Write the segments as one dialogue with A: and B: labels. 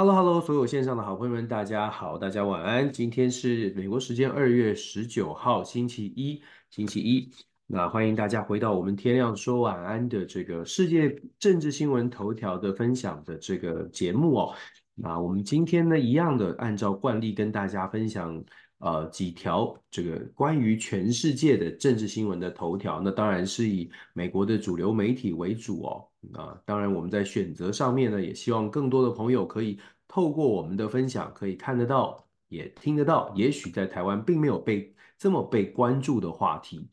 A: Hello，Hello，所有线上的好朋友们，大家好，大家晚安。今天是美国时间二月十九号，星期一，星期一。那欢迎大家回到我们天亮说晚安的这个世界政治新闻头条的分享的这个节目哦。那我们今天呢，一样的按照惯例跟大家分享呃几条这个关于全世界的政治新闻的头条。那当然是以美国的主流媒体为主哦。啊，当然我们在选择上面呢，也希望更多的朋友可以透过我们的分享，可以看得到，也听得到。也许在台湾并没有被这么被关注的话题。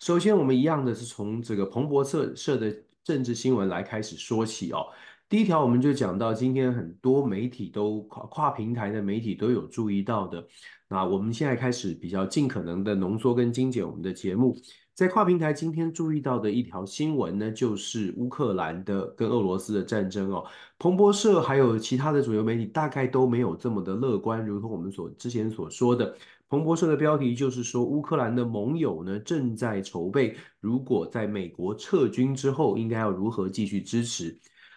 A: 首先，我们一样的是从这个彭博社社的政治新闻来开始说起哦。第一条，我们就讲到今天很多媒体都跨跨平台的媒体都有注意到的。那我们现在开始比较尽可能的浓缩跟精简我们的节目。在跨平台今天注意到的一条新闻呢，就是乌克兰的跟俄罗斯的战争哦。彭博社还有其他的主流媒体大概都没有这么的乐观，如同我们所之前所说的。彭博社的标题就是说，乌克兰的盟友呢正在筹备，如果在美国撤军之后，应该要如何继续支持。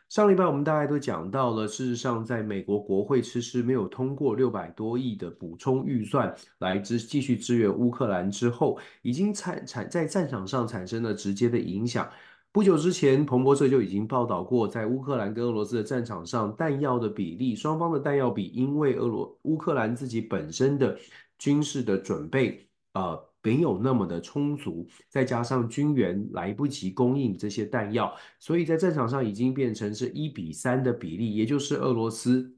A: 上礼拜我们大概都讲到了，事实上，在美国国会迟迟没有通过六百多亿的补充预算来支继续支援乌克兰之后，已经产产在战场上产生了直接的影响。不久之前，彭博社就已经报道过，在乌克兰跟俄罗斯的战场上，弹药的比例，双方的弹药比，因为俄罗乌克兰自己本身的军事的准备，呃。没有那么的充足，再加上军援来不及供应这些弹药，所以在战场上已经变成是一比三的比例，也就是俄罗斯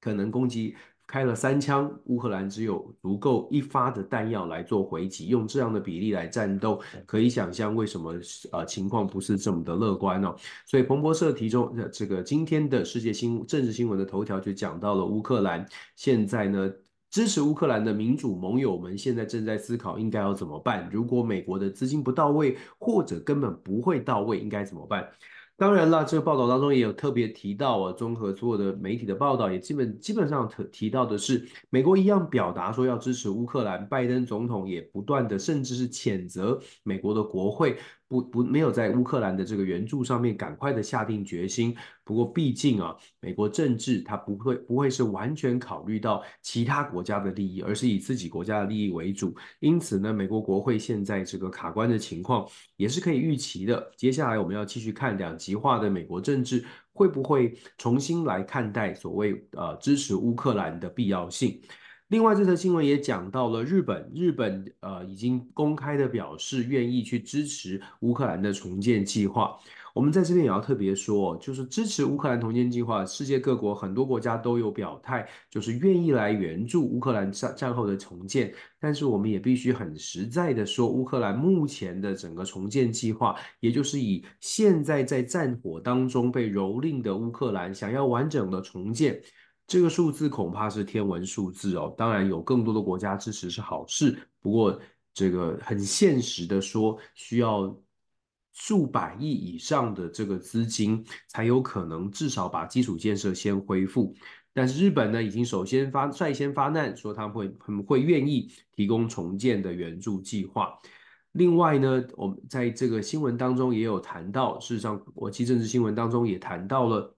A: 可能攻击开了三枪，乌克兰只有足够一发的弹药来做回击，用这样的比例来战斗，可以想象为什么呃情况不是这么的乐观哦。所以彭博社提中这个今天的世界新政治新闻的头条就讲到了乌克兰现在呢。支持乌克兰的民主盟友们现在正在思考应该要怎么办。如果美国的资金不到位，或者根本不会到位，应该怎么办？当然了，这个报道当中也有特别提到啊，综合所有的媒体的报道，也基本基本上提提到的是，美国一样表达说要支持乌克兰，拜登总统也不断的，甚至是谴责美国的国会。不不，没有在乌克兰的这个援助上面赶快的下定决心。不过毕竟啊，美国政治它不会不会是完全考虑到其他国家的利益，而是以自己国家的利益为主。因此呢，美国国会现在这个卡关的情况也是可以预期的。接下来我们要继续看两极化的美国政治会不会重新来看待所谓呃支持乌克兰的必要性。另外，这则新闻也讲到了日本，日本呃已经公开的表示愿意去支持乌克兰的重建计划。我们在这边也要特别说，就是支持乌克兰重建计划，世界各国很多国家都有表态，就是愿意来援助乌克兰战战后的重建。但是我们也必须很实在的说，乌克兰目前的整个重建计划，也就是以现在在战火当中被蹂躏的乌克兰想要完整的重建。这个数字恐怕是天文数字哦，当然有更多的国家支持是好事，不过这个很现实的说，需要数百亿以上的这个资金才有可能至少把基础建设先恢复。但是日本呢，已经首先发率先发难，说他们会很会愿意提供重建的援助计划。另外呢，我们在这个新闻当中也有谈到，事实上国际政治新闻当中也谈到了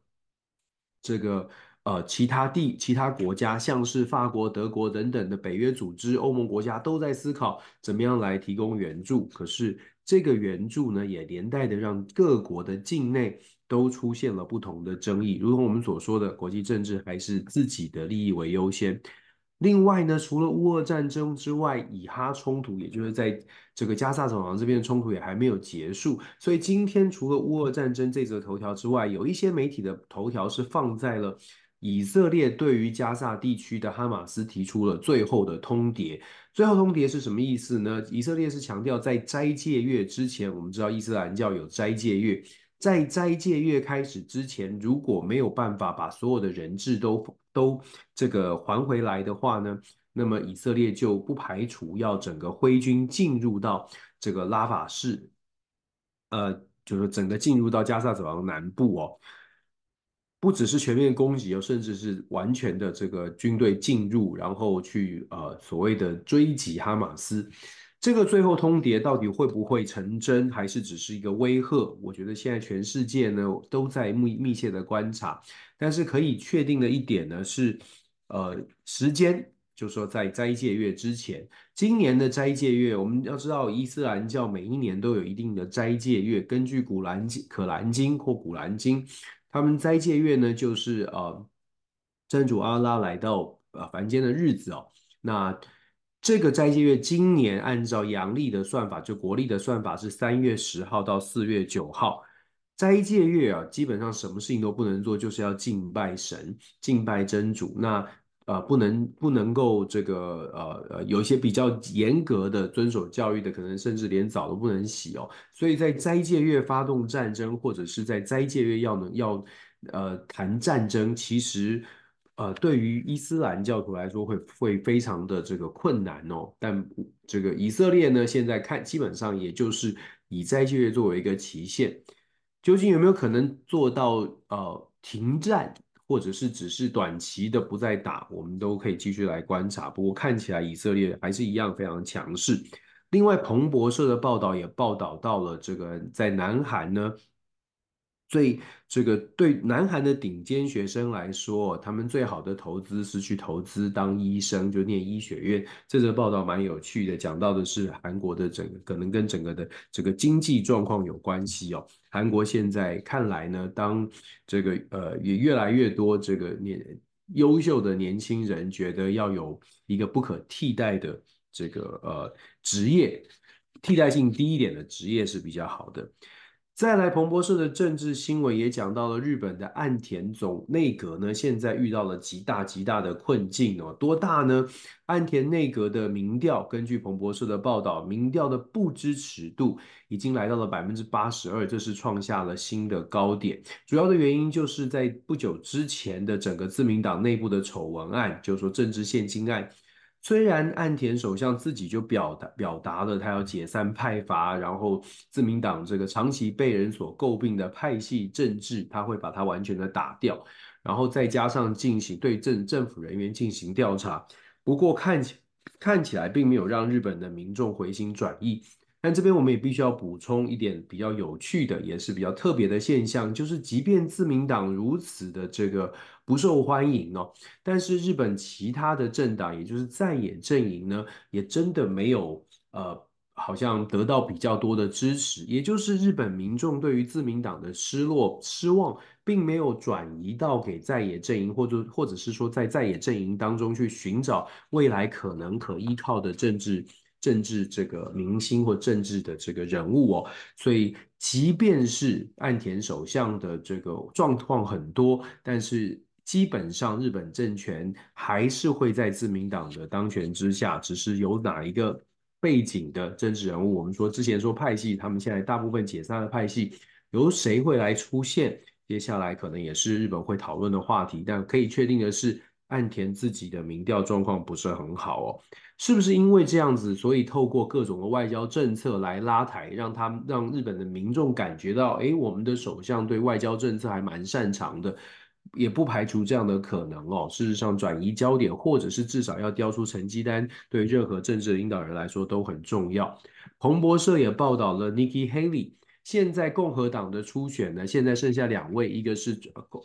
A: 这个。呃，其他地、其他国家，像是法国、德国等等的北约组织、欧盟国家，都在思考怎么样来提供援助。可是，这个援助呢，也连带的让各国的境内都出现了不同的争议。如同我们所说的，国际政治还是自己的利益为优先。另外呢，除了乌俄战争之外，以哈冲突，也就是在这个加萨走廊这边的冲突也还没有结束。所以今天除了乌俄战争这则头条之外，有一些媒体的头条是放在了。以色列对于加萨地区的哈马斯提出了最后的通牒。最后通牒是什么意思呢？以色列是强调在斋戒月之前，我们知道伊斯兰教有斋戒月，在斋戒月开始之前，如果没有办法把所有的人质都都这个还回来的话呢，那么以色列就不排除要整个挥军进入到这个拉法市，呃，就是整个进入到加萨走廊南部哦。不只是全面攻击，甚至是完全的这个军队进入，然后去呃所谓的追击哈马斯。这个最后通牒到底会不会成真，还是只是一个威吓？我觉得现在全世界呢都在密密切的观察。但是可以确定的一点呢是，呃，时间，就是说在斋戒月之前，今年的斋戒月，我们要知道伊斯兰教每一年都有一定的斋戒月，根据古兰经、可兰经或古兰经，他们斋戒月呢就是呃，真主阿拉来到呃凡间的日子哦，那。这个斋戒月今年按照阳历的算法，就国历的算法是三月十号到四月九号。斋戒月啊，基本上什么事情都不能做，就是要敬拜神、敬拜真主。那呃，不能不能够这个呃呃，有一些比较严格的遵守教育的，可能甚至连澡都不能洗哦。所以在斋戒月发动战争，或者是在斋戒月要能要呃谈战争，其实。呃，对于伊斯兰教徒来说会会非常的这个困难哦。但这个以色列呢，现在看基本上也就是以斋戒月作为一个期限，究竟有没有可能做到呃停战，或者是只是短期的不再打，我们都可以继续来观察。不过看起来以色列还是一样非常强势。另外，彭博社的报道也报道到了这个在南韩呢。最这个对南韩的顶尖学生来说，他们最好的投资是去投资当医生，就念医学院。这则报道蛮有趣的，讲到的是韩国的整个可能跟整个的这个经济状况有关系哦。韩国现在看来呢，当这个呃也越来越多这个年优秀的年轻人觉得要有一个不可替代的这个呃职业，替代性低一点的职业是比较好的。再来，彭博社的政治新闻也讲到了日本的岸田总内阁呢，现在遇到了极大极大的困境哦。多大呢？岸田内阁的民调，根据彭博社的报道，民调的不支持度已经来到了百分之八十二，这是创下了新的高点。主要的原因就是在不久之前的整个自民党内部的丑闻案，就是说政治献金案。虽然岸田首相自己就表达表达了他要解散派阀，然后自民党这个长期被人所诟病的派系政治，他会把它完全的打掉，然后再加上进行对政政府人员进行调查。不过看起看起来并没有让日本的民众回心转意。但这边我们也必须要补充一点比较有趣的，也是比较特别的现象，就是即便自民党如此的这个不受欢迎哦，但是日本其他的政党，也就是在野阵营呢，也真的没有呃，好像得到比较多的支持，也就是日本民众对于自民党的失落失望，并没有转移到给在野阵营，或者或者是说在在野阵营当中去寻找未来可能可依靠的政治。政治这个明星或政治的这个人物哦，所以即便是岸田首相的这个状况很多，但是基本上日本政权还是会在自民党的当权之下，只是有哪一个背景的政治人物，我们说之前说派系，他们现在大部分解散了派系，由谁会来出现？接下来可能也是日本会讨论的话题，但可以确定的是，岸田自己的民调状况不是很好哦。是不是因为这样子，所以透过各种的外交政策来拉抬，让他让日本的民众感觉到，哎，我们的首相对外交政策还蛮擅长的，也不排除这样的可能哦。事实上，转移焦点，或者是至少要交出成绩单，对任何政治领导人来说都很重要。彭博社也报道了 Nikki Haley。现在共和党的初选呢，现在剩下两位，一个是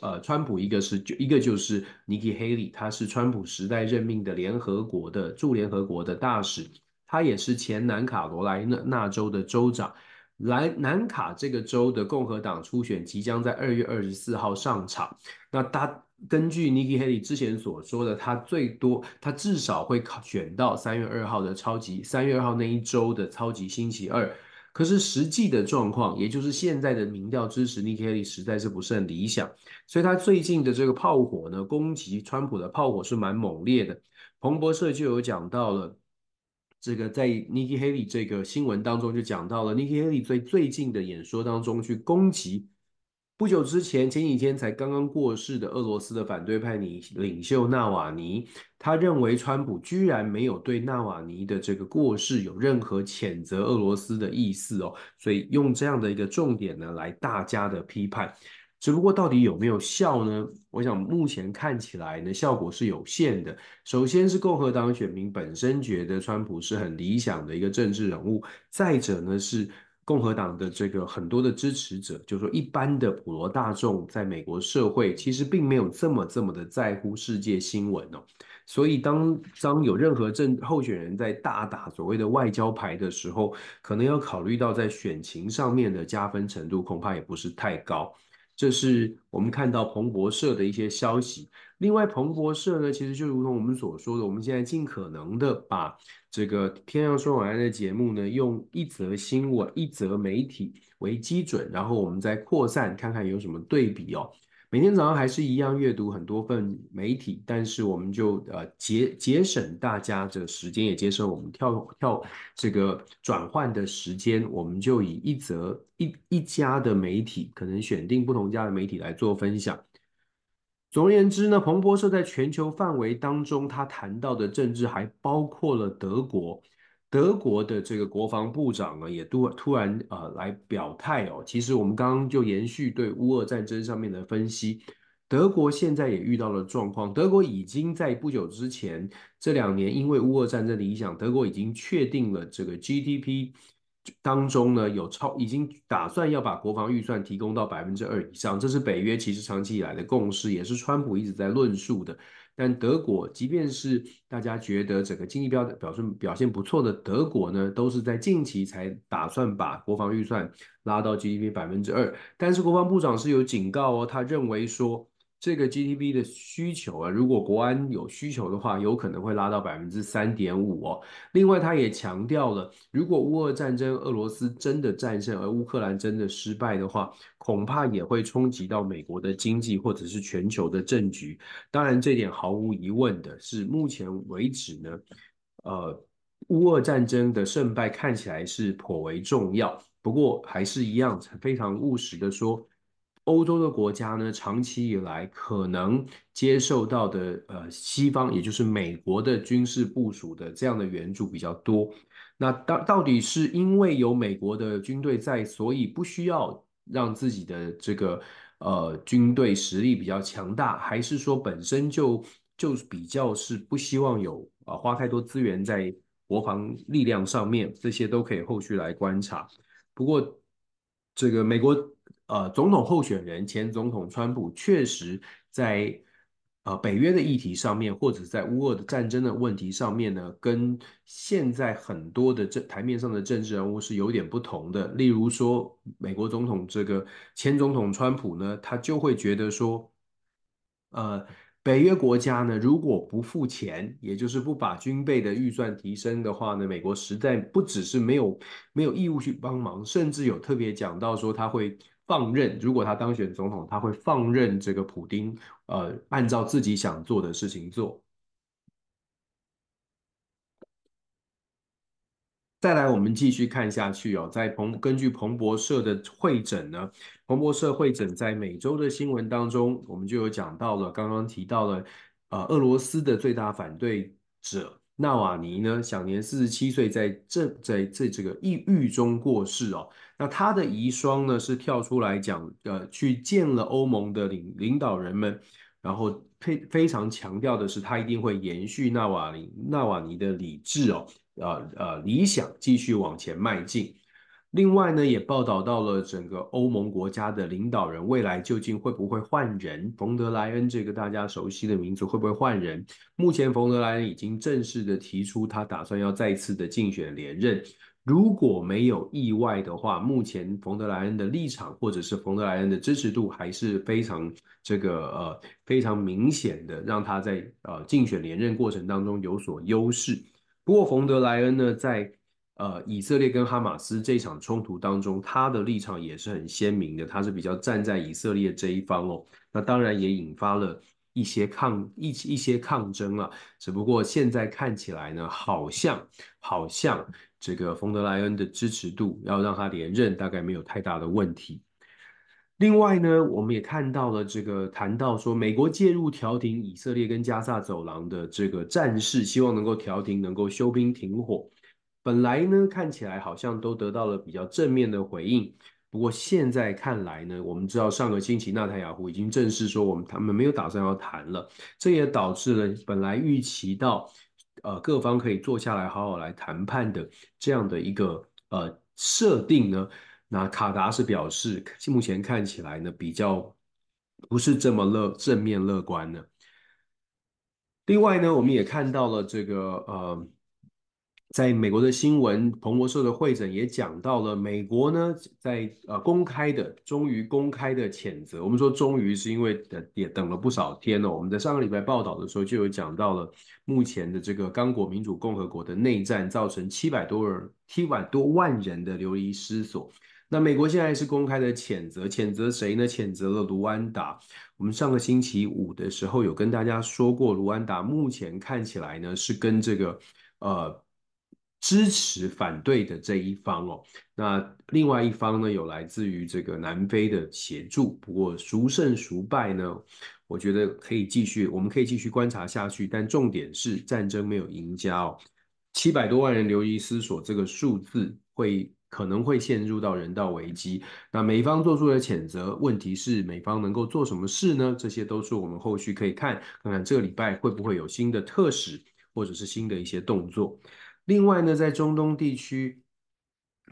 A: 呃川普，一个是就一个就是 Nikki Haley，他是川普时代任命的联合国的驻联合国的大使，他也是前南卡罗来纳州的州长。来南卡这个州的共和党初选即将在二月二十四号上场。那他根据 Nikki Haley 之前所说的，他最多他至少会考选到三月二号的超级三月二号那一周的超级星期二。可是实际的状况，也就是现在的民调支持 Nikki Haley 实在是不是很理想，所以他最近的这个炮火呢，攻击川普的炮火是蛮猛烈的。彭博社就有讲到了，这个在 Nikki Haley 这个新闻当中就讲到了 Nikki Haley 在最近的演说当中去攻击。不久之前，前几天才刚刚过世的俄罗斯的反对派领领袖纳瓦尼，他认为川普居然没有对纳瓦尼的这个过世有任何谴责俄罗斯的意思哦，所以用这样的一个重点呢来大家的批判。只不过到底有没有效呢？我想目前看起来呢，效果是有限的。首先是共和党选民本身觉得川普是很理想的一个政治人物，再者呢是共和党的这个很多的支持者，就是说一般的普罗大众在美国社会其实并没有这么这么的在乎世界新闻哦。所以当当有任何政候选人在大打所谓的外交牌的时候，可能要考虑到在选情上面的加分程度，恐怕也不是太高。这是我们看到彭博社的一些消息。另外，彭博社呢，其实就如同我们所说的，我们现在尽可能的把这个天亮说晚安的节目呢，用一则新闻、一则媒体为基准，然后我们再扩散，看看有什么对比哦。每天早上还是一样阅读很多份媒体，但是我们就呃节节省大家的时间，也节省我们跳跳这个转换的时间，我们就以一则一一家的媒体，可能选定不同家的媒体来做分享。总而言之呢，彭博社在全球范围当中，他谈到的政治还包括了德国。德国的这个国防部长呢，也突突然呃来表态哦。其实我们刚刚就延续对乌俄战争上面的分析，德国现在也遇到了状况。德国已经在不久之前这两年，因为乌俄战争的影响，德国已经确定了这个 GDP 当中呢有超，已经打算要把国防预算提供到百分之二以上。这是北约其实长期以来的共识，也是川普一直在论述的。但德国，即便是大家觉得整个经济标表现表现不错的德国呢，都是在近期才打算把国防预算拉到 GDP 百分之二。但是国防部长是有警告哦，他认为说。这个 GDP 的需求啊，如果国安有需求的话，有可能会拉到百分之三点五哦。另外，他也强调了，如果乌俄战争俄罗斯真的战胜，而乌克兰真的失败的话，恐怕也会冲击到美国的经济或者是全球的政局。当然，这点毫无疑问的是，目前为止呢，呃，乌俄战争的胜败看起来是颇为重要。不过，还是一样非常务实的说。欧洲的国家呢，长期以来可能接受到的呃西方，也就是美国的军事部署的这样的援助比较多。那到到底是因为有美国的军队在，所以不需要让自己的这个呃军队实力比较强大，还是说本身就就比较是不希望有啊、花太多资源在国防力量上面？这些都可以后续来观察。不过这个美国。呃，总统候选人前总统川普确实在呃北约的议题上面，或者在乌俄的战争的问题上面呢，跟现在很多的政台面上的政治人物是有点不同的。例如说，美国总统这个前总统川普呢，他就会觉得说，呃。北约国家呢，如果不付钱，也就是不把军备的预算提升的话呢，美国实在不只是没有没有义务去帮忙，甚至有特别讲到说他会放任，如果他当选总统，他会放任这个普丁，呃，按照自己想做的事情做。再来，我们继续看下去哦。在彭根据彭博社的会诊呢，彭博社会诊在每周的新闻当中，我们就有讲到了，刚刚提到了，呃，俄罗斯的最大反对者纳瓦尼呢，享年四十七岁，在这在这这个抑郁中过世哦。那他的遗孀呢，是跳出来讲，呃，去见了欧盟的领领导人们，然后非非常强调的是，他一定会延续纳瓦尼纳瓦尼的理智哦。呃呃，理想继续往前迈进。另外呢，也报道到了整个欧盟国家的领导人未来究竟会不会换人？冯德莱恩这个大家熟悉的名字会不会换人？目前冯德莱恩已经正式的提出，他打算要再次的竞选连任。如果没有意外的话，目前冯德莱恩的立场或者是冯德莱恩的支持度还是非常这个呃非常明显的，让他在呃竞选连任过程当中有所优势。不过，冯德莱恩呢，在呃以色列跟哈马斯这场冲突当中，他的立场也是很鲜明的，他是比较站在以色列这一方哦。那当然也引发了一些抗一一些抗争了。只不过现在看起来呢，好像好像这个冯德莱恩的支持度要让他连任，大概没有太大的问题。另外呢，我们也看到了这个谈到说，美国介入调停以色列跟加萨走廊的这个战事，希望能够调停，能够休兵停火。本来呢，看起来好像都得到了比较正面的回应。不过现在看来呢，我们知道上个星期纳坦雅胡已经正式说我们他们没有打算要谈了，这也导致了本来预期到呃各方可以坐下来好好来谈判的这样的一个呃设定呢，那卡达是表示目前看起来呢比较不是这么乐正面乐观的。另外呢，我们也看到了这个呃。在美国的新闻，彭博社的会诊也讲到了，美国呢在呃公开的，终于公开的谴责。我们说终于是因为也等了不少天了。我们在上个礼拜报道的时候就有讲到了，目前的这个刚果民主共和国的内战造成七百多人、七百多万人的流离失所。那美国现在是公开的谴责，谴责谁呢？谴责了卢安达。我们上个星期五的时候有跟大家说过，卢安达目前看起来呢是跟这个呃。支持反对的这一方哦，那另外一方呢，有来自于这个南非的协助，不过孰胜孰败呢？我觉得可以继续，我们可以继续观察下去。但重点是战争没有赢家哦，七百多万人流离失所，这个数字会可能会陷入到人道危机。那美方做出了谴责，问题是美方能够做什么事呢？这些都是我们后续可以看，看看这个礼拜会不会有新的特使，或者是新的一些动作。另外呢，在中东地区，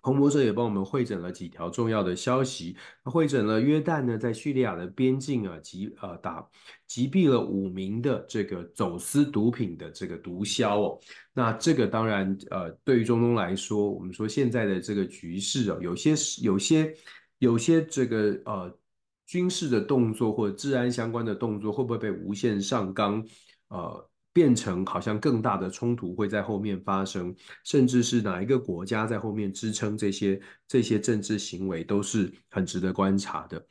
A: 彭博社也帮我们会诊了几条重要的消息。会诊了约旦呢，在叙利亚的边境啊，击呃打击毙了五名的这个走私毒品的这个毒枭哦。那这个当然呃，对于中东来说，我们说现在的这个局势哦，有些有些有些这个呃军事的动作或者治安相关的动作，会不会被无限上纲？呃。变成好像更大的冲突会在后面发生，甚至是哪一个国家在后面支撑这些这些政治行为，都是很值得观察的。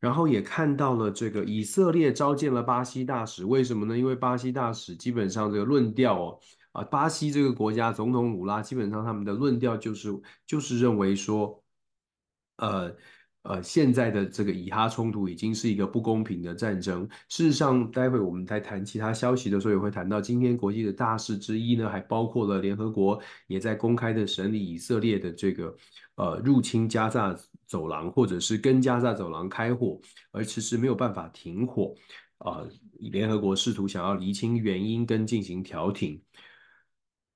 A: 然后也看到了这个以色列召见了巴西大使，为什么呢？因为巴西大使基本上这个论调哦，啊，巴西这个国家总统鲁拉基本上他们的论调就是就是认为说，呃。呃，现在的这个以哈冲突已经是一个不公平的战争。事实上，待会我们在谈其他消息的时候，也会谈到今天国际的大事之一呢，还包括了联合国也在公开的审理以色列的这个呃入侵加萨走廊，或者是跟加萨走廊开火，而迟迟没有办法停火。呃，联合国试图想要厘清原因跟进行调停。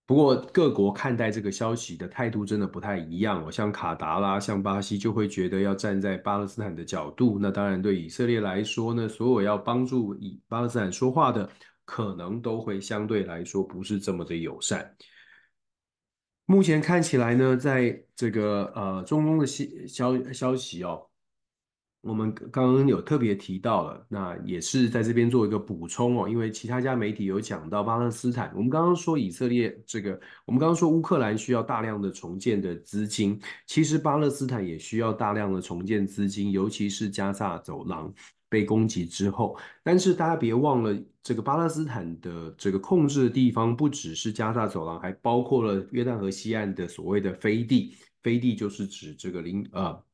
A: 不过各国看待这个消息的态度真的不太一样哦，像卡达啦，像巴西就会觉得要站在巴勒斯坦的角度。那当然对以色列来说呢，所有要帮助以巴勒斯坦说话的，可能都会相对来说不是这么的友善。目前看起来呢，在这个呃中东的消消消息哦。我们刚刚有特别提到了，那也是在这边做一个补充哦，因为其他家媒体有讲到巴勒斯坦。我们刚刚说以色列这个，我们刚刚说乌克兰需要大量的重建的资金，其实巴勒斯坦也需要大量的重建资金，尤其是加萨走廊被攻击之后。但是大家别忘了，这个巴勒斯坦的这个控制的地方不只是加萨走廊，还包括了约旦河西岸的所谓的飞地，飞地就是指这个领呃。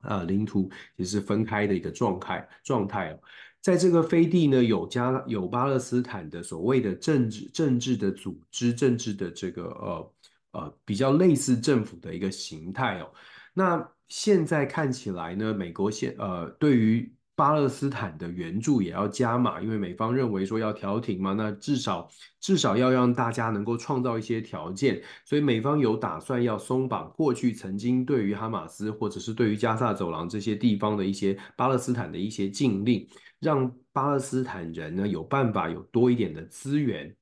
A: 啊，领土也是分开的一个状态状态哦，在这个飞地呢，有加有巴勒斯坦的所谓的政治政治的组织，政治的这个呃呃比较类似政府的一个形态哦。那现在看起来呢，美国现呃对于。巴勒斯坦的援助也要加码，因为美方认为说要调停嘛，那至少至少要让大家能够创造一些条件，所以美方有打算要松绑过去曾经对于哈马斯或者是对于加萨走廊这些地方的一些巴勒斯坦的一些禁令，让巴勒斯坦人呢有办法有多一点的资源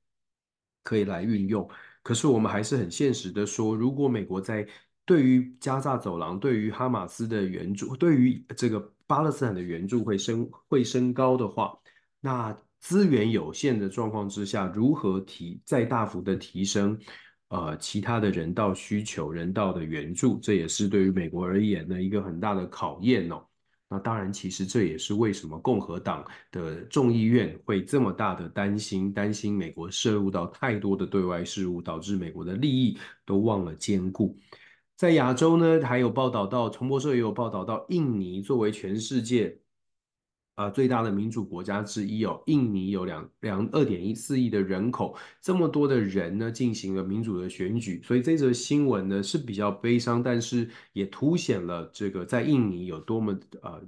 A: 可以来运用。可是我们还是很现实的说，如果美国在对于加萨走廊、对于哈马斯的援助、对于这个。巴勒斯坦的援助会升会升高的话，那资源有限的状况之下，如何提再大幅的提升，呃，其他的人道需求、人道的援助，这也是对于美国而言的一个很大的考验哦。那当然，其实这也是为什么共和党的众议院会这么大的担心，担心美国涉入到太多的对外事务，导致美国的利益都忘了兼顾。在亚洲呢，还有报道到，彭博社也有报道到，印尼作为全世界，啊，最大的民主国家之一哦，印尼有两两二点一四亿的人口，这么多的人呢，进行了民主的选举，所以这则新闻呢是比较悲伤，但是也凸显了这个在印尼有多么呃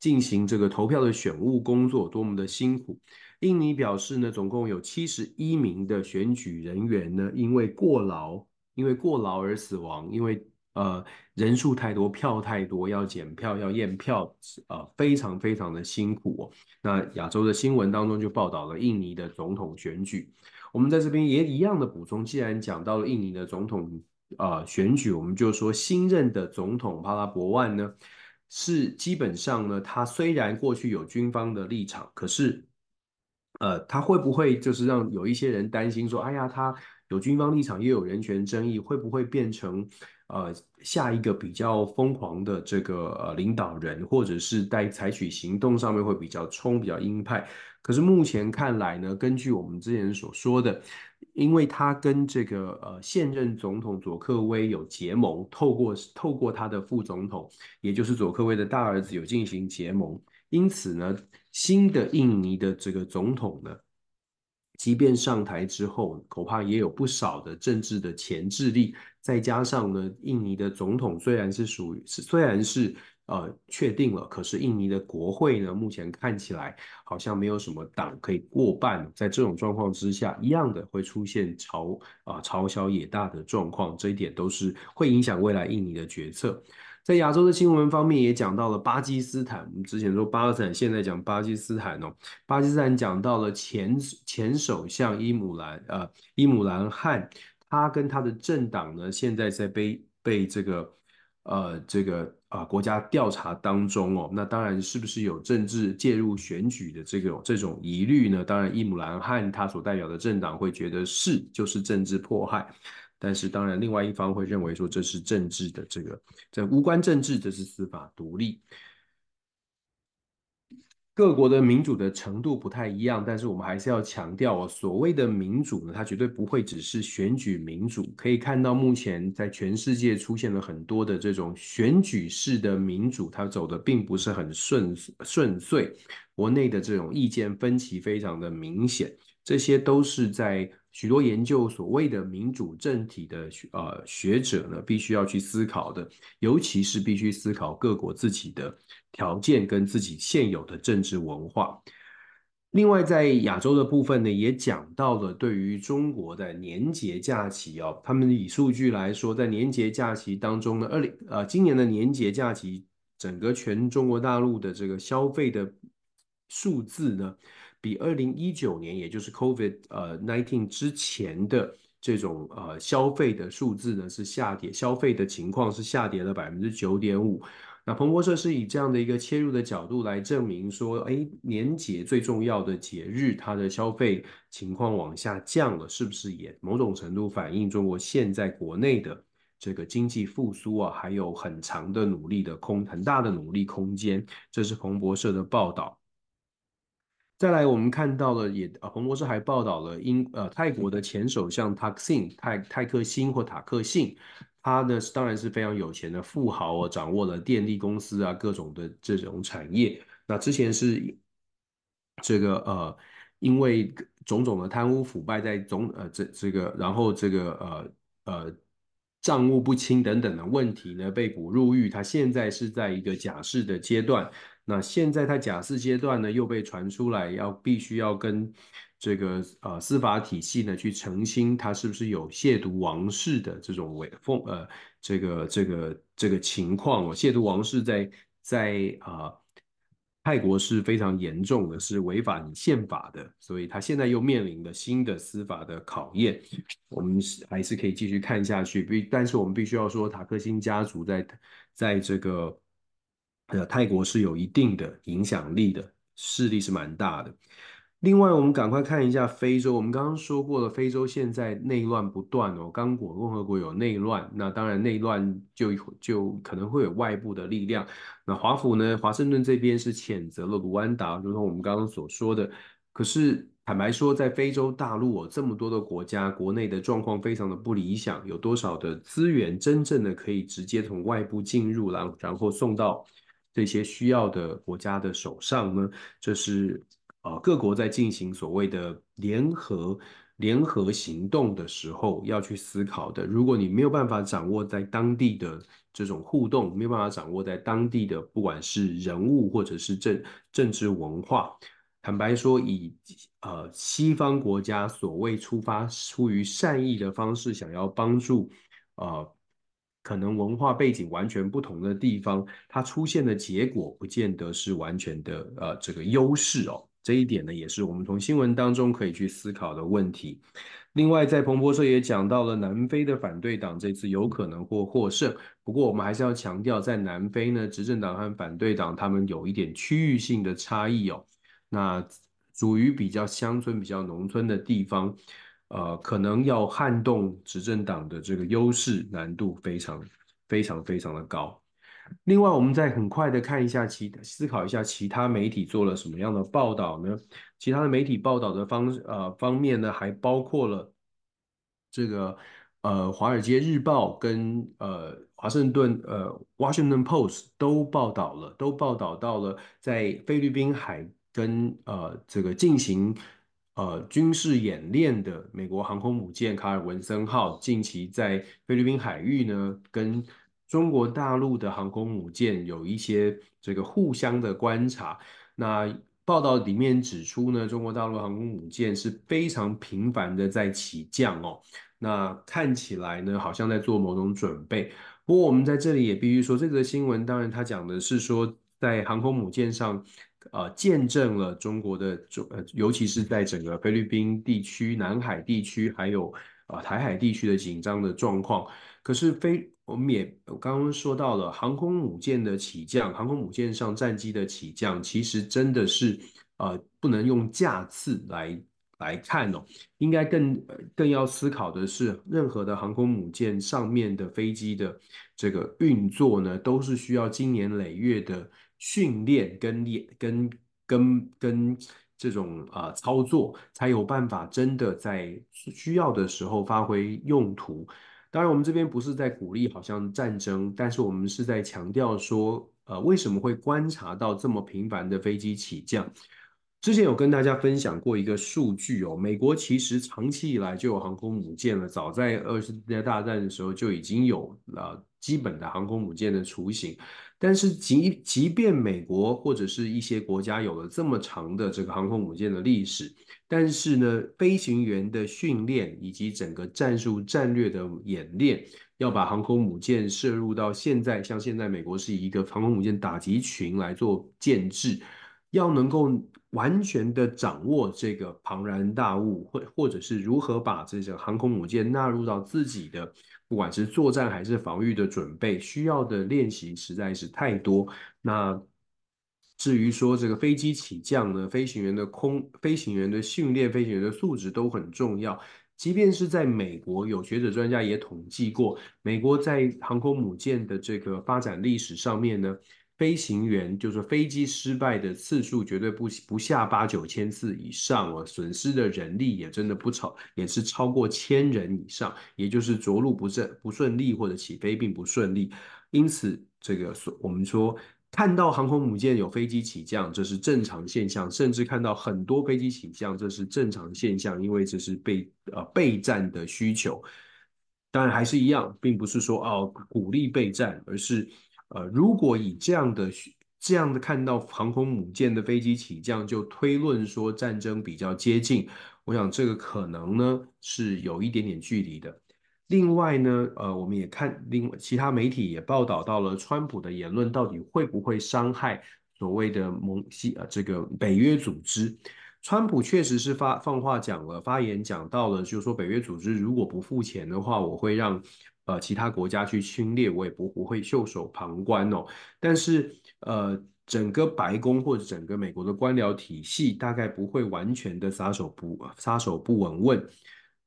A: 进行这个投票的选务工作多么的辛苦。印尼表示呢，总共有七十一名的选举人员呢，因为过劳，因为过劳而死亡，因为。呃，人数太多，票太多，要检票，要验票，呃，非常非常的辛苦哦。那亚洲的新闻当中就报道了印尼的总统选举，我们在这边也一样的补充。既然讲到了印尼的总统呃选举，我们就说新任的总统帕拉博万呢，是基本上呢，他虽然过去有军方的立场，可是呃，他会不会就是让有一些人担心说，哎呀，他有军方立场，又有人权争议，会不会变成？呃，下一个比较疯狂的这个呃领导人，或者是在采取行动上面会比较冲、比较鹰派。可是目前看来呢，根据我们之前所说的，因为他跟这个呃现任总统佐科威有结盟，透过透过他的副总统，也就是佐科威的大儿子有进行结盟，因此呢，新的印尼的这个总统呢。即便上台之后，恐怕也有不少的政治的潜质力。再加上呢，印尼的总统虽然是属于虽然是呃确定了，可是印尼的国会呢，目前看起来好像没有什么党可以过半。在这种状况之下，一样的会出现朝啊朝小野大的状况，这一点都是会影响未来印尼的决策。在亚洲的新闻方面，也讲到了巴基斯坦。我们之前说巴基斯坦，现在讲巴基斯坦哦。巴基斯坦讲到了前前首相伊姆兰呃伊姆兰汗，他跟他的政党呢，现在在被被这个呃这个啊、国家调查当中哦。那当然是不是有政治介入选举的这个这种疑虑呢？当然，伊姆兰汗他所代表的政党会觉得是就是政治迫害。但是当然，另外一方会认为说，这是政治的这个，这无关政治，这是司法独立。各国的民主的程度不太一样，但是我们还是要强调哦，所谓的民主呢，它绝对不会只是选举民主。可以看到，目前在全世界出现了很多的这种选举式的民主，它走的并不是很顺顺遂，国内的这种意见分歧非常的明显，这些都是在。许多研究所谓的民主政体的学呃学者呢，必须要去思考的，尤其是必须思考各国自己的条件跟自己现有的政治文化。另外，在亚洲的部分呢，也讲到了对于中国的年节假期哦，他们以数据来说，在年节假期当中呢，二零呃今年的年节假期，整个全中国大陆的这个消费的数字呢。比二零一九年，也就是 COVID 呃 nineteen 之前的这种呃消费的数字呢，是下跌，消费的情况是下跌了百分之九点五。那彭博社是以这样的一个切入的角度来证明说，哎，年节最重要的节日，它的消费情况往下降了，是不是也某种程度反映中国现在国内的这个经济复苏啊，还有很长的努力的空，很大的努力空间？这是彭博社的报道。再来，我们看到了也，也彭博社还报道了英呃泰国的前首相塔克辛泰泰克辛或塔克辛，他呢当然是非常有钱的富豪哦，掌握了电力公司啊各种的这种产业。那之前是这个呃，因为种种的贪污腐败在总呃这这个，然后这个呃呃账务不清等等的问题呢被捕入狱，他现在是在一个假释的阶段。那现在他假释阶段呢，又被传出来要必须要跟这个呃司法体系呢去澄清，他是不是有亵渎王室的这种违奉呃这个这个这个情况哦，亵渎王室在在啊、呃、泰国是非常严重的，是违反宪法的，所以他现在又面临了新的司法的考验。我们还是可以继续看下去，必但是我们必须要说，塔克辛家族在在这个。呃，泰国是有一定的影响力的，势力是蛮大的。另外，我们赶快看一下非洲。我们刚刚说过了，非洲现在内乱不断哦，刚果共和国有内乱，那当然内乱就就可能会有外部的力量。那华府呢，华盛顿这边是谴责了卢安达，如同我们刚刚所说的。可是坦白说，在非洲大陆哦，这么多的国家，国内的状况非常的不理想，有多少的资源真正的可以直接从外部进入，然然后送到。这些需要的国家的手上呢？这是呃各国在进行所谓的联合联合行动的时候要去思考的。如果你没有办法掌握在当地的这种互动，没有办法掌握在当地的不管是人物或者是政政治文化，坦白说，以呃西方国家所谓出发出于善意的方式，想要帮助呃。可能文化背景完全不同的地方，它出现的结果不见得是完全的呃这个优势哦。这一点呢，也是我们从新闻当中可以去思考的问题。另外，在彭博社也讲到了南非的反对党这次有可能会获胜，不过我们还是要强调，在南非呢，执政党和反对党他们有一点区域性的差异哦。那属于比较乡村、比较农村的地方。呃，可能要撼动执政党的这个优势，难度非常非常非常的高。另外，我们再很快的看一下其他思考一下其他媒体做了什么样的报道呢？其他的媒体报道的方呃方面呢，还包括了这个呃《华尔街日报》跟呃华盛顿呃《Washington Post》都报道了，都报道到了在菲律宾海跟呃这个进行。呃，军事演练的美国航空母舰卡尔文森号近期在菲律宾海域呢，跟中国大陆的航空母舰有一些这个互相的观察。那报道里面指出呢，中国大陆航空母舰是非常频繁的在起降哦。那看起来呢，好像在做某种准备。不过我们在这里也必须说，这则新闻当然他讲的是说，在航空母舰上。呃，见证了中国的中，尤其是在整个菲律宾地区、南海地区，还有呃台海地区的紧张的状况。可是飞我们也我刚刚说到了航空母舰的起降，航空母舰上战机的起降，其实真的是呃不能用架次来来看哦，应该更更要思考的是，任何的航空母舰上面的飞机的这个运作呢，都是需要经年累月的。训练跟练跟跟跟这种啊、呃、操作，才有办法真的在需要的时候发挥用途。当然，我们这边不是在鼓励好像战争，但是我们是在强调说，呃，为什么会观察到这么频繁的飞机起降？之前有跟大家分享过一个数据哦，美国其实长期以来就有航空母舰了，早在二次世界大战的时候就已经有了基本的航空母舰的雏形。但是即即便美国或者是一些国家有了这么长的这个航空母舰的历史，但是呢，飞行员的训练以及整个战术战略的演练，要把航空母舰摄入到现在，像现在美国是以一个航空母舰打击群来做建制，要能够完全的掌握这个庞然大物，或或者是如何把这个航空母舰纳入到自己的。不管是作战还是防御的准备，需要的练习实在是太多。那至于说这个飞机起降呢，飞行员的空飞行员的训练、飞行员的素质都很重要。即便是在美国，有学者专家也统计过，美国在航空母舰的这个发展历史上面呢。飞行员就是飞机失败的次数绝对不不下八九千次以上哦，损失的人力也真的不超，也是超过千人以上，也就是着陆不正不顺利或者起飞并不顺利。因此，这个我们说看到航空母舰有飞机起降，这是正常现象，甚至看到很多飞机起降，这是正常现象，因为这是备呃备战的需求。当然还是一样，并不是说哦鼓励备战，而是。呃，如果以这样的这样的看到航空母舰的飞机起降，就推论说战争比较接近，我想这个可能呢是有一点点距离的。另外呢，呃，我们也看另外其他媒体也报道到了川普的言论到底会不会伤害所谓的盟西呃这个北约组织。川普确实是发放话讲了，发言讲到了，就是说北约组织如果不付钱的话，我会让。呃，其他国家去侵略，我也不不会袖手旁观哦。但是，呃，整个白宫或者整个美国的官僚体系，大概不会完全的撒手不撒手不稳问，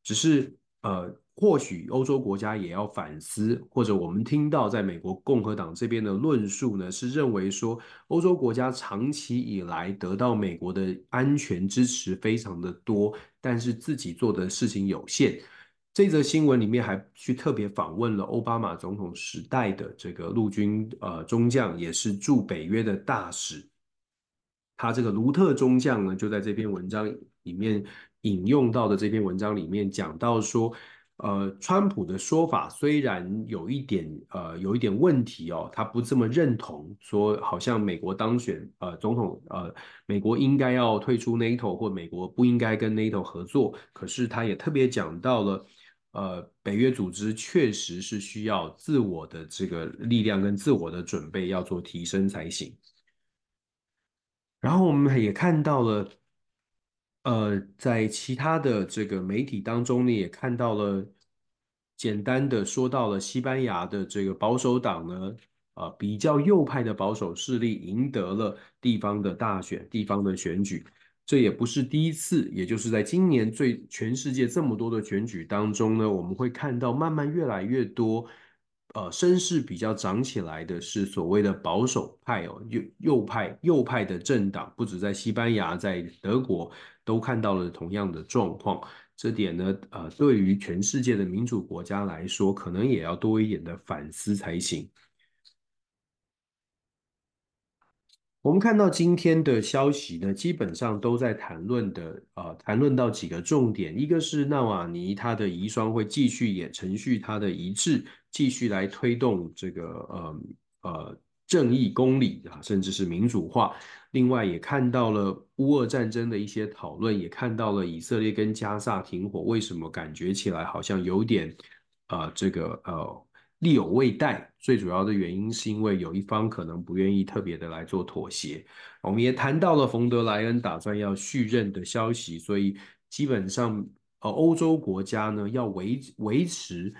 A: 只是呃，或许欧洲国家也要反思，或者我们听到在美国共和党这边的论述呢，是认为说欧洲国家长期以来得到美国的安全支持非常的多，但是自己做的事情有限。这则新闻里面还去特别访问了奥巴马总统时代的这个陆军呃中将，也是驻北约的大使。他这个卢特中将呢，就在这篇文章里面引用到的这篇文章里面讲到说。呃，川普的说法虽然有一点呃有一点问题哦，他不这么认同，说好像美国当选呃总统呃，美国应该要退出 NATO 或美国不应该跟 NATO 合作。可是他也特别讲到了，呃，北约组织确实是需要自我的这个力量跟自我的准备要做提升才行。然后我们也看到了。呃，在其他的这个媒体当中呢，也看到了简单的说到了西班牙的这个保守党呢，呃，比较右派的保守势力赢得了地方的大选，地方的选举，这也不是第一次，也就是在今年最全世界这么多的选举当中呢，我们会看到慢慢越来越多。呃，声势比较涨起来的是所谓的保守派哦，右右派右派的政党，不止在西班牙，在德国都看到了同样的状况。这点呢，呃，对于全世界的民主国家来说，可能也要多一点的反思才行。我们看到今天的消息呢，基本上都在谈论的，呃，谈论到几个重点，一个是纳瓦尼他的遗孀会继续也承续他的遗志，继续来推动这个呃呃正义、公理啊，甚至是民主化。另外也看到了乌俄战争的一些讨论，也看到了以色列跟加萨停火，为什么感觉起来好像有点呃这个呃。力有未逮，最主要的原因是因为有一方可能不愿意特别的来做妥协。我们也谈到了冯德莱恩打算要续任的消息，所以基本上呃欧洲国家呢要维维持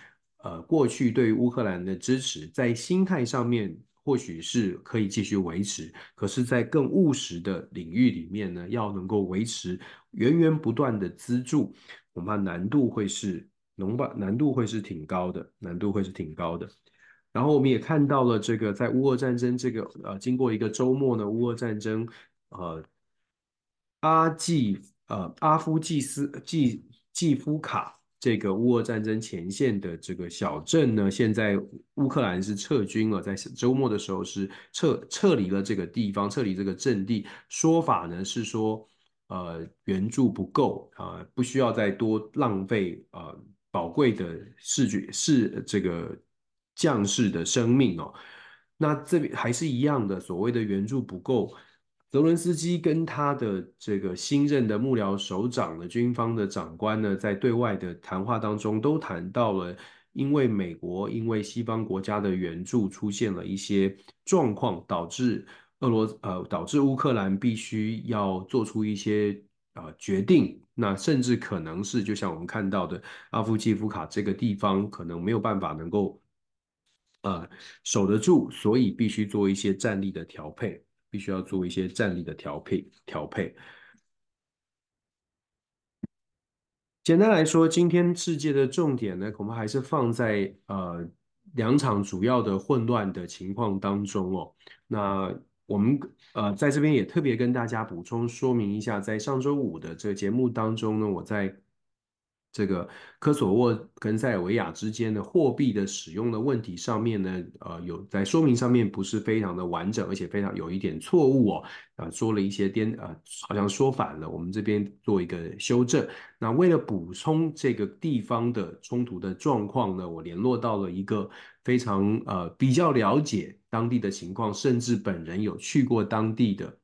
A: 呃过去对于乌克兰的支持，在心态上面或许是可以继续维持，可是，在更务实的领域里面呢，要能够维持源源不断的资助，恐怕难度会是。农吧，难度会是挺高的，难度会是挺高的。然后我们也看到了这个，在乌俄战争这个呃，经过一个周末呢，乌俄战争呃，阿季呃阿夫季斯季季夫卡这个乌俄战争前线的这个小镇呢，现在乌克兰是撤军了，在周末的时候是撤撤离了这个地方，撤离这个阵地。说法呢是说呃援助不够啊，不需要再多浪费呃。宝贵的视觉是这个将士的生命哦，那这边还是一样的，所谓的援助不够。泽伦斯基跟他的这个新任的幕僚首长的军方的长官呢，在对外的谈话当中都谈到了，因为美国因为西方国家的援助出现了一些状况，导致俄罗呃导致乌克兰必须要做出一些。呃，决定那甚至可能是，就像我们看到的阿夫季夫卡这个地方，可能没有办法能够呃守得住，所以必须做一些战力的调配，必须要做一些战力的调配调配。简单来说，今天世界的重点呢，恐怕还是放在呃两场主要的混乱的情况当中哦，那。我们呃在这边也特别跟大家补充说明一下，在上周五的这个节目当中呢，我在这个科索沃跟塞尔维亚之间的货币的使用的问题上面呢，呃，有在说明上面不是非常的完整，而且非常有一点错误哦，呃，说了一些颠呃，好像说反了，我们这边做一个修正。那为了补充这个地方的冲突的状况呢，我联络到了一个非常呃比较了解当地的情况，甚至本人有去过当地的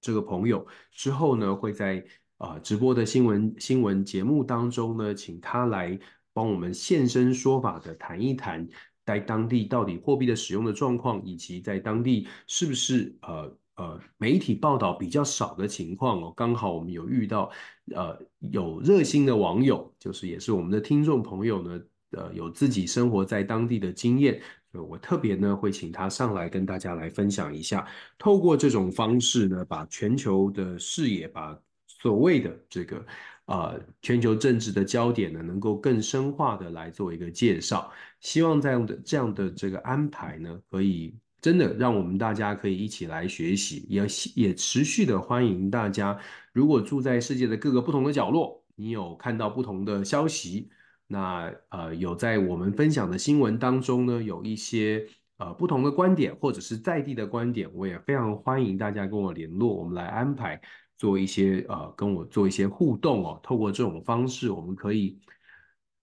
A: 这个朋友之后呢，会在。啊，直播的新闻新闻节目当中呢，请他来帮我们现身说法的谈一谈，在当地到底货币的使用的状况，以及在当地是不是呃呃媒体报道比较少的情况哦。刚好我们有遇到呃有热心的网友，就是也是我们的听众朋友呢，呃有自己生活在当地的经验，我特别呢会请他上来跟大家来分享一下，透过这种方式呢，把全球的视野把。所谓的这个、呃，全球政治的焦点呢，能够更深化的来做一个介绍。希望这样的这样的这个安排呢，可以真的让我们大家可以一起来学习，也也持续的欢迎大家。如果住在世界的各个不同的角落，你有看到不同的消息，那呃有在我们分享的新闻当中呢，有一些呃不同的观点或者是在地的观点，我也非常欢迎大家跟我联络，我们来安排做一些呃跟我做一些互动哦。透过这种方式，我们可以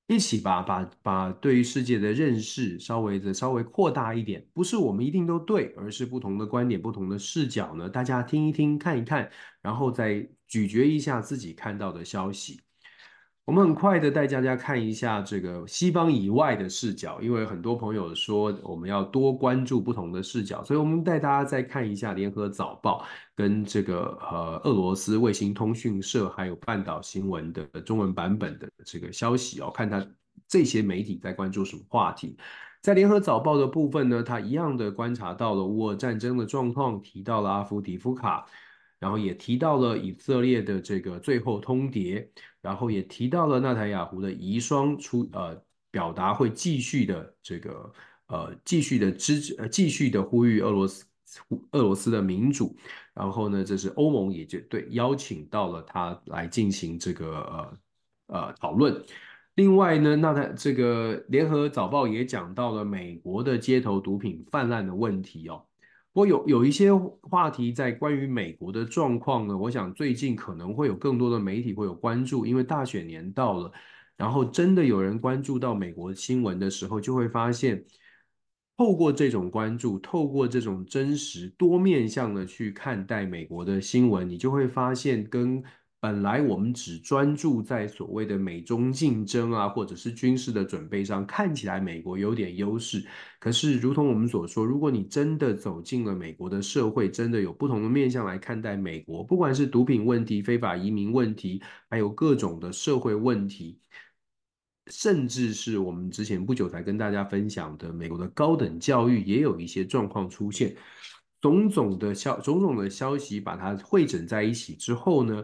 A: 一起把把把对于世界的认识稍微的稍微扩大一点。不是我们一定都对，而是不同的观点、不同的视角呢，大家听一听、看一看，然后再咀嚼一下自己看到的消息。我们很快的带大家看一下这个西方以外的视角，因为很多朋友说我们要多关注不同的视角，所以我们带大家再看一下联合早报跟这个呃俄罗斯卫星通讯社还有半岛新闻的中文版本的这个消息哦，看他这些媒体在关注什么话题。在联合早报的部分呢，他一样的观察到了乌俄战争的状况，提到了阿夫迪夫卡。然后也提到了以色列的这个最后通牒，然后也提到了纳坦雅胡的遗孀出呃表达会继续的这个呃继续的支持呃继续的呼吁俄罗斯俄罗斯的民主，然后呢，这是欧盟也就对邀请到了他来进行这个呃呃讨论。另外呢，那他这个联合早报也讲到了美国的街头毒品泛滥的问题哦。不过有有一些话题在关于美国的状况呢，我想最近可能会有更多的媒体会有关注，因为大选年到了，然后真的有人关注到美国新闻的时候，就会发现，透过这种关注，透过这种真实多面向的去看待美国的新闻，你就会发现跟。本来我们只专注在所谓的美中竞争啊，或者是军事的准备上，看起来美国有点优势。可是，如同我们所说，如果你真的走进了美国的社会，真的有不同的面向来看待美国，不管是毒品问题、非法移民问题，还有各种的社会问题，甚至是我们之前不久才跟大家分享的美国的高等教育，也有一些状况出现。种种的消种种的消息把它汇整在一起之后呢，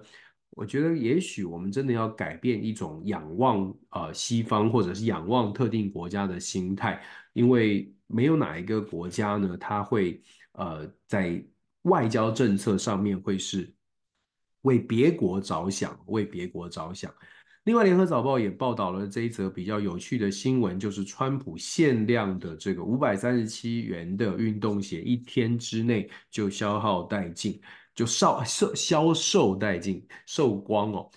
A: 我觉得，也许我们真的要改变一种仰望呃西方或者是仰望特定国家的心态，因为没有哪一个国家呢，它会呃在外交政策上面会是为别国着想，为别国着想。另外，《联合早报》也报道了这一则比较有趣的新闻，就是川普限量的这个五百三十七元的运动鞋，一天之内就消耗殆尽。就少售销售殆尽，售光哦。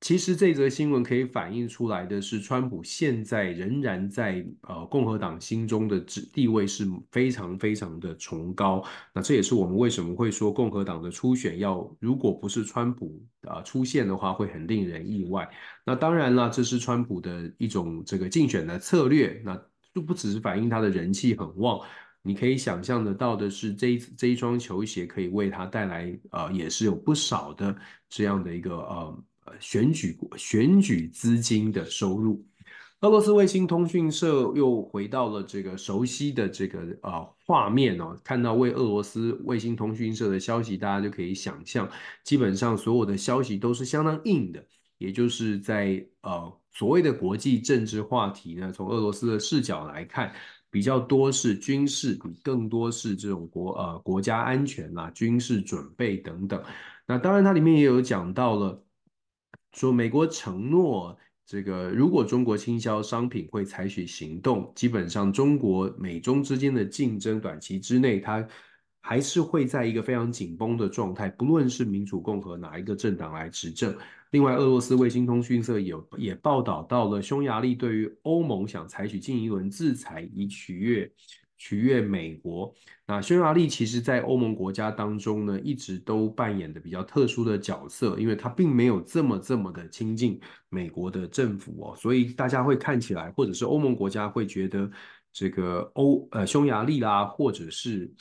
A: 其实这则新闻可以反映出来的是，川普现在仍然在呃共和党心中的地位是非常非常的崇高。那这也是我们为什么会说共和党的初选要，如果不是川普啊出现的话，会很令人意外。那当然了，这是川普的一种这个竞选的策略。那就不只是反映他的人气很旺。你可以想象得到的是，这一这一双球鞋可以为他带来呃，也是有不少的这样的一个呃选举选举资金的收入。俄罗斯卫星通讯社又回到了这个熟悉的这个呃画面哦，看到为俄罗斯卫星通讯社的消息，大家就可以想象，基本上所有的消息都是相当硬的，也就是在呃所谓的国际政治话题呢，从俄罗斯的视角来看。比较多是军事，更多是这种国呃国家安全啦、啊、军事准备等等。那当然，它里面也有讲到了，说美国承诺这个如果中国倾销商品会采取行动，基本上中国美中之间的竞争短期之内它。还是会在一个非常紧绷的状态，不论是民主共和哪一个政党来执政。另外，俄罗斯卫星通讯社也也报道到了匈牙利对于欧盟想采取近一轮制裁，以取悦取悦美国。那匈牙利其实，在欧盟国家当中呢，一直都扮演的比较特殊的角色，因为它并没有这么这么的亲近美国的政府哦，所以大家会看起来，或者是欧盟国家会觉得这个欧呃匈牙利啦，或者是。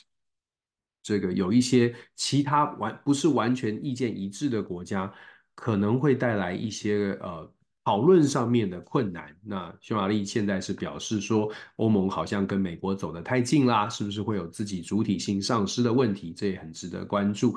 A: 这个有一些其他完不是完全意见一致的国家，可能会带来一些呃讨论上面的困难。那匈牙利现在是表示说，欧盟好像跟美国走得太近啦，是不是会有自己主体性丧失的问题？这也很值得关注。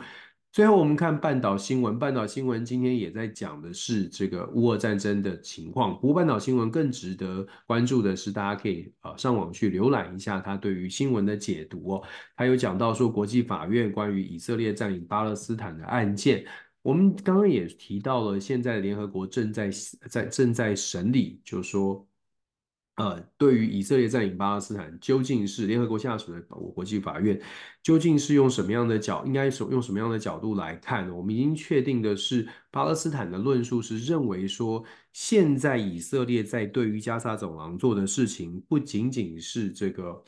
A: 最后，我们看半岛新闻。半岛新闻今天也在讲的是这个乌俄战争的情况。不过，半岛新闻更值得关注的是，大家可以呃上网去浏览一下他对于新闻的解读哦。他有讲到说，国际法院关于以色列占领巴勒斯坦的案件，我们刚刚也提到了，现在联合国正在在正在审理，就是说。呃，对于以色列占领巴勒斯坦，究竟是联合国下属的国际法院，究竟是用什么样的角，应该是用什么样的角度来看？我们已经确定的是，巴勒斯坦的论述是认为说，现在以色列在对于加沙走廊做的事情，不仅仅是这个，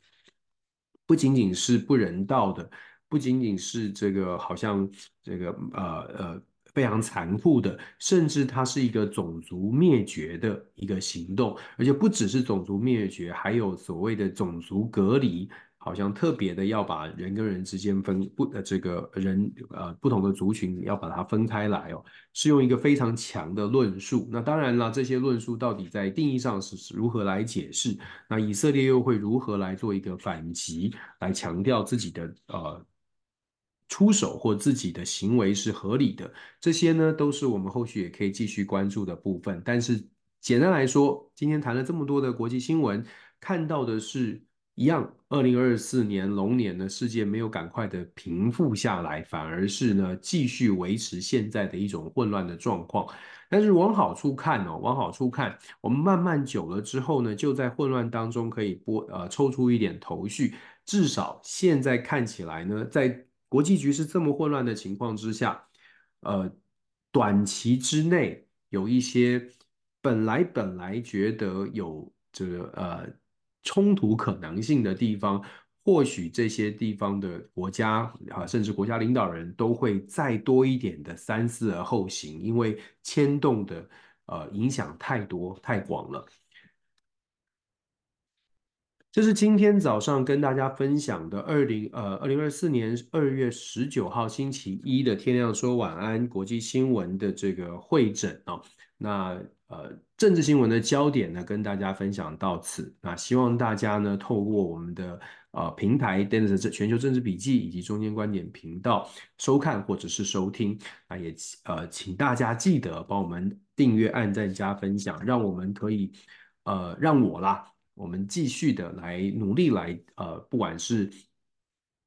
A: 不仅仅是不人道的，不仅仅是这个，好像这个呃呃。非常残酷的，甚至它是一个种族灭绝的一个行动，而且不只是种族灭绝，还有所谓的种族隔离，好像特别的要把人跟人之间分不呃这个人呃不同的族群要把它分开来哦，是用一个非常强的论述。那当然了，这些论述到底在定义上是如何来解释？那以色列又会如何来做一个反击，来强调自己的呃。出手或自己的行为是合理的，这些呢都是我们后续也可以继续关注的部分。但是简单来说，今天谈了这么多的国际新闻，看到的是一样，二零二四年龙年呢，世界没有赶快的平复下来，反而是呢继续维持现在的一种混乱的状况。但是往好处看哦，往好处看，我们慢慢久了之后呢，就在混乱当中可以拨呃抽出一点头绪，至少现在看起来呢，在国际局势这么混乱的情况之下，呃，短期之内有一些本来本来觉得有这个呃冲突可能性的地方，或许这些地方的国家啊，甚至国家领导人都会再多一点的三思而后行，因为牵动的呃影响太多太广了。这是今天早上跟大家分享的二零呃二零二四年二月十九号星期一的天亮说晚安国际新闻的这个会诊啊，那呃政治新闻的焦点呢跟大家分享到此，那希望大家呢透过我们的呃平台 Dennis 全球政治笔记以及中间观点频道收看或者是收听，那也呃请大家记得帮我们订阅、按赞、加分享，让我们可以呃让我啦。我们继续的来努力来，呃，不管是，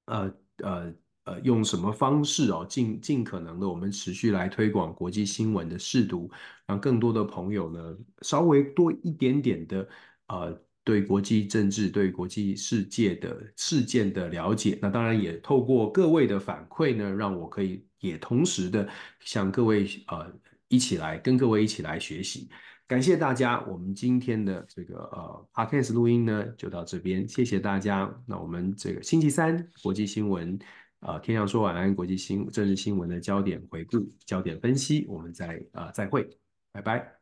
A: 呃呃呃，用什么方式哦，尽尽可能的，我们持续来推广国际新闻的识读，让更多的朋友呢，稍微多一点点的，呃，对国际政治、对国际世界的事件的了解。那当然也透过各位的反馈呢，让我可以也同时的向各位呃一起来跟各位一起来学习。感谢大家，我们今天的这个呃 Podcast 录音呢就到这边，谢谢大家。那我们这个星期三国际新闻，呃，天亮说晚安，国际新政治新闻的焦点回顾、焦点分析，我们再呃再会，拜拜。